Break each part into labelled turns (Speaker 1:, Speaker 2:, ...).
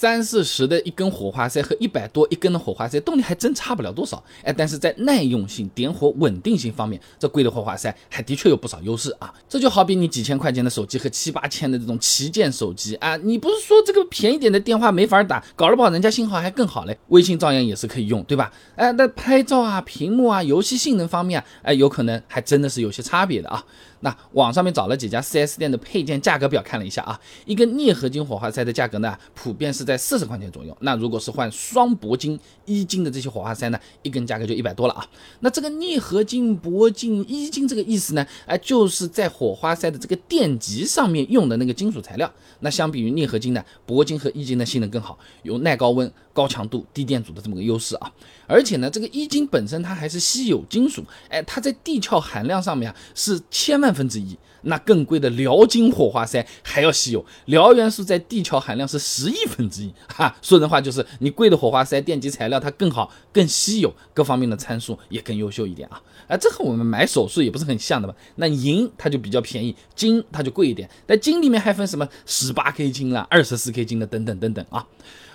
Speaker 1: 三四十的一根火花塞和一百多一根的火花塞动力还真差不了多少，哎，但是在耐用性、点火稳定性方面，这贵的火花塞还的确有不少优势啊。这就好比你几千块钱的手机和七八千的这种旗舰手机啊，你不是说这个便宜点的电话没法打，搞得不好人家信号还更好嘞，微信照样也是可以用，对吧？哎，那拍照啊、屏幕啊、游戏性能方面啊，哎，有可能还真的是有些差别的啊。那网上面找了几家 4S 店的配件价格表看了一下啊，一个镍合金火花塞的价格呢，普遍是在四十块钱左右。那如果是换双铂金、一金的这些火花塞呢，一根价格就一百多了啊。那这个镍合金、铂金、一金这个意思呢，哎，就是在火花塞的这个电极上面用的那个金属材料。那相比于镍合金呢，铂金和一金的性能更好，有耐高温、高强度、低电阻的这么个优势啊。而且呢，这个一金本身它还是稀有金属，哎，它在地壳含量上面啊是千万。万分之一，那更贵的辽金火花塞还要稀有，辽元素在地壳含量是十亿分之哈，说人话就是你贵的火花塞电极材料它更好、更稀有，各方面的参数也更优秀一点啊，啊，这和我们买首饰也不是很像的吧，那银它就比较便宜，金它就贵一点，但金里面还分什么十八 K 金啦、二十四 K 金的等等等等啊。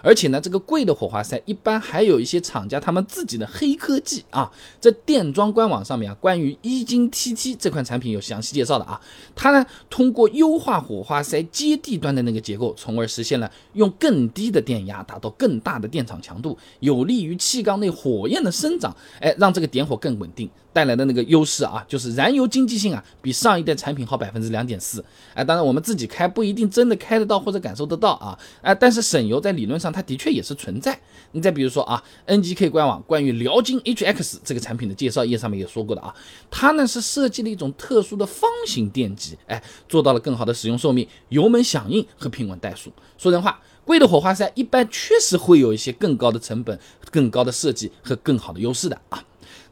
Speaker 1: 而且呢，这个贵的火花塞一般还有一些厂家他们自己的黑科技啊，在电装官网上面啊，关于一金 TT 这款产品有详细介绍的啊。它呢通过优化火花塞接地端的那个结构，从而实现了用更低的电压达到更大的电场强度，有利于气缸内火焰的生长，哎，让这个点火更稳定。带来的那个优势啊，就是燃油经济性啊，比上一代产品好百分之两点四。哎，当然我们自己开不一定真的开得到或者感受得到啊。哎，但是省油在理论上它的确也是存在。你再比如说啊，NGK 官网关于辽金 HX 这个产品的介绍页上面也说过的啊，它呢是设计了一种特殊的方形电极，哎，做到了更好的使用寿命、油门响应和平稳怠速。说人话，贵的火花塞一般确实会有一些更高的成本、更高的设计和更好的优势的啊。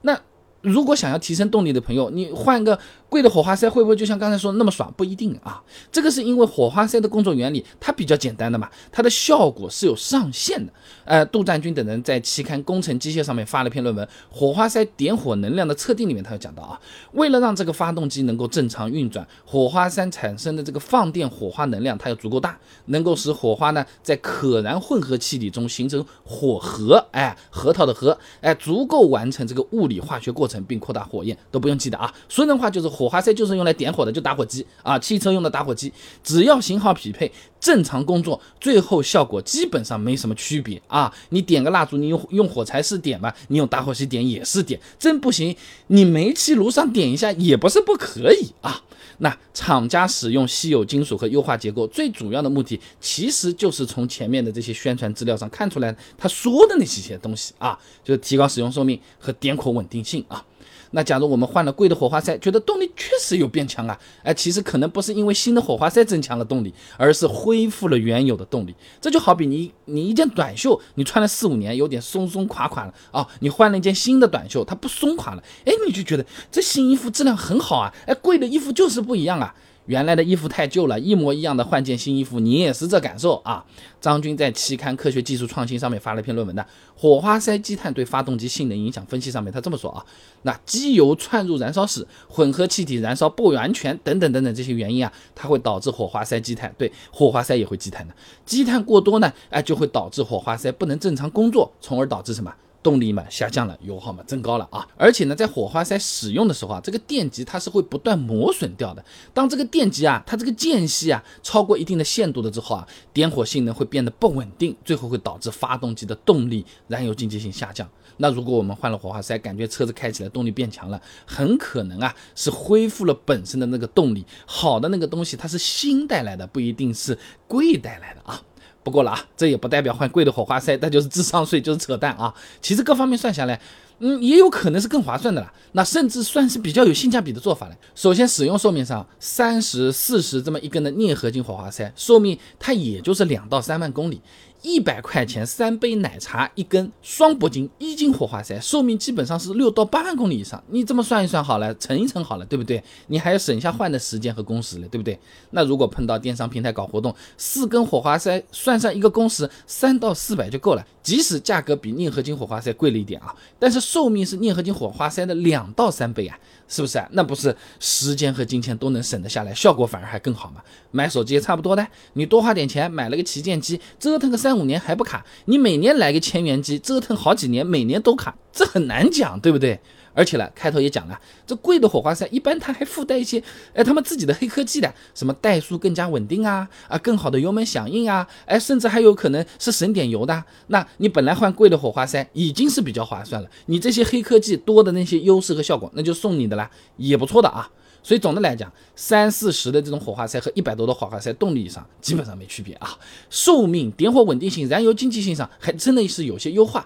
Speaker 1: 那如果想要提升动力的朋友，你换个。贵的火花塞会不会就像刚才说的那么爽？不一定啊。这个是因为火花塞的工作原理它比较简单的嘛，它的效果是有上限的。呃，杜占军等人在期刊《工程机械》上面发了篇论文《火花塞点火能量的测定》里面，他有讲到啊，为了让这个发动机能够正常运转，火花塞产生的这个放电火花能量它要足够大，能够使火花呢在可燃混合气体中形成火核，哎，核桃的核，哎，足够完成这个物理化学过程并扩大火焰。都不用记得啊，说人话就是。火花塞就是用来点火的，就打火机啊，汽车用的打火机，只要型号匹配，正常工作，最后效果基本上没什么区别啊。你点个蜡烛，你用用火柴是点吧，你用打火机点也是点，真不行，你煤气炉上点一下也不是不可以啊。那厂家使用稀有金属和优化结构，最主要的目的其实就是从前面的这些宣传资料上看出来，他说的那些些东西啊，就是提高使用寿命和点火稳定性啊。那假如我们换了贵的火花塞，觉得动力确实有变强啊，哎，其实可能不是因为新的火花塞增强了动力，而是恢复了原有的动力。这就好比你你一件短袖，你穿了四五年，有点松松垮垮了啊，你换了一件新的短袖，它不松垮了，哎，你就觉得这新衣服质量很好啊，哎，贵的衣服就是不一样啊。原来的衣服太旧了，一模一样的换件新衣服，你也是这感受啊？张军在期刊《科学技术创新》上面发了一篇论文的《火花塞积碳对发动机性能影响分析》上面，他这么说啊：那机油窜入燃烧室，混合气体燃烧不完全等等等等这些原因啊，它会导致火花塞积碳，对，火花塞也会积碳的。积碳过多呢，哎，就会导致火花塞不能正常工作，从而导致什么？动力嘛下降了，油耗嘛增高了啊！而且呢，在火花塞使用的时候啊，这个电极它是会不断磨损掉的。当这个电极啊，它这个间隙啊超过一定的限度了之后啊，点火性能会变得不稳定，最后会导致发动机的动力、燃油经济性下降。那如果我们换了火花塞，感觉车子开起来动力变强了，很可能啊是恢复了本身的那个动力。好的那个东西它是新带来的，不一定是贵带来的啊。不过了啊，这也不代表换贵的火花塞，那就是智商税，就是扯淡啊！其实各方面算下来，嗯，也有可能是更划算的了。那甚至算是比较有性价比的做法了。首先，使用寿命上，三十四十这么一根的镍合金火花塞，寿命它也就是两到三万公里。一百块钱三杯奶茶一根双铂金一斤火花塞，寿命基本上是六到八万公里以上。你这么算一算好了，乘一乘好了，对不对？你还要省下换的时间和工时了，对不对？那如果碰到电商平台搞活动，四根火花塞算上一个工时，三到四百就够了。即使价格比镍合金火花塞贵了一点啊，但是寿命是镍合金火花塞的两到三倍啊。是不是啊？那不是时间和金钱都能省得下来，效果反而还更好嘛？买手机也差不多的，你多花点钱买了个旗舰机，折腾个三三五年还不卡，你每年来个千元机，折腾好几年，每年都卡，这很难讲，对不对？而且呢，开头也讲了，这贵的火花塞一般它还附带一些，哎，他们自己的黑科技的，什么怠速更加稳定啊，啊，更好的油门响应啊，哎，甚至还有可能是省点油的。那你本来换贵的火花塞已经是比较划算了，你这些黑科技多的那些优势和效果，那就送你的啦，也不错的啊。所以总的来讲，三四十的这种火花塞和一百多的火花塞动力上基本上没区别啊，寿命、点火稳定性、燃油经济性上还真的是有些优化。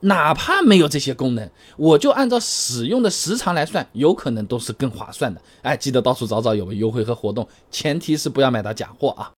Speaker 1: 哪怕没有这些功能，我就按照使用的时长来算，有可能都是更划算的。哎，记得到处找找有没有优惠和活动，前提是不要买到假货啊。